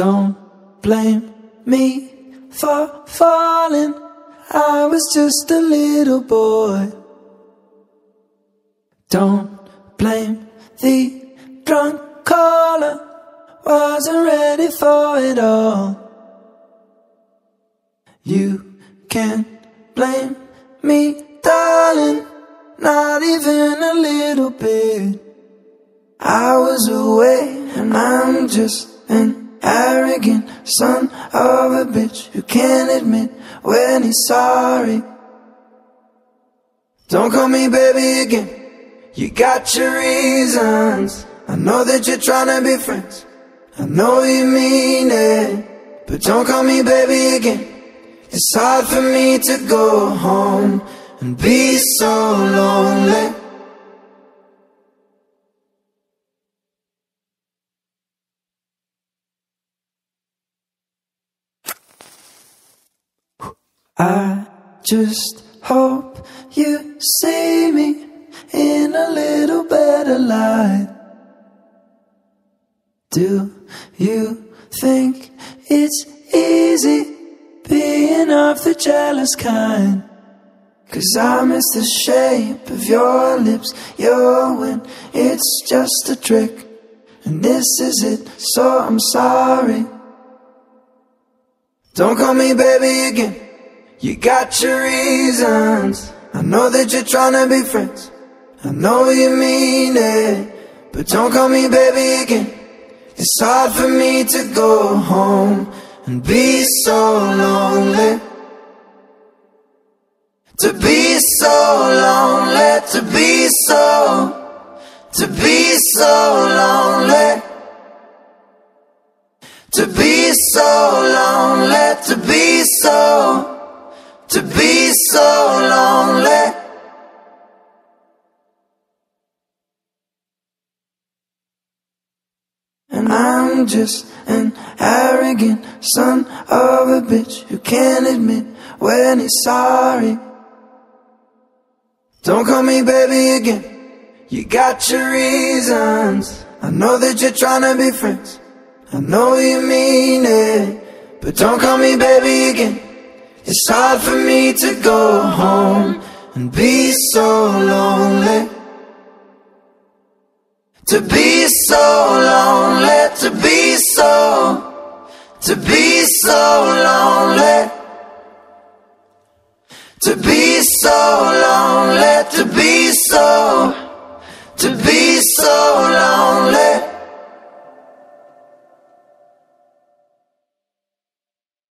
Don't blame me for falling. I was just a little boy. Don't blame the drunk caller. Wasn't ready for it all. You can't blame me, darling. Not even a little bit. I was away and I'm just an arrogant son of a bitch who can't admit when he's sorry. Don't call me baby again. You got your reasons. I know that you're trying to be friends. I know you mean it. But don't call me baby again. It's hard for me to go home and be so lonely. I just hope you see me in a little better light. Do you think it's easy being of the jealous kind? Cause I miss the shape of your lips, your when it's just a trick. And this is it, so I'm sorry. Don't call me baby again. You got your reasons. I know that you're trying to be friends. I know you mean it. But don't call me baby again. It's hard for me to go home and be so lonely. To be so lonely, to be so, to be so lonely. To be so lonely, I'm just an arrogant son of a bitch who can't admit when he's sorry. Don't call me baby again. You got your reasons. I know that you're trying to be friends. I know you mean it. But don't call me baby again. It's hard for me to go home and be so lonely. To be so lonely, to be so, to be so lonely. To be so lonely, to be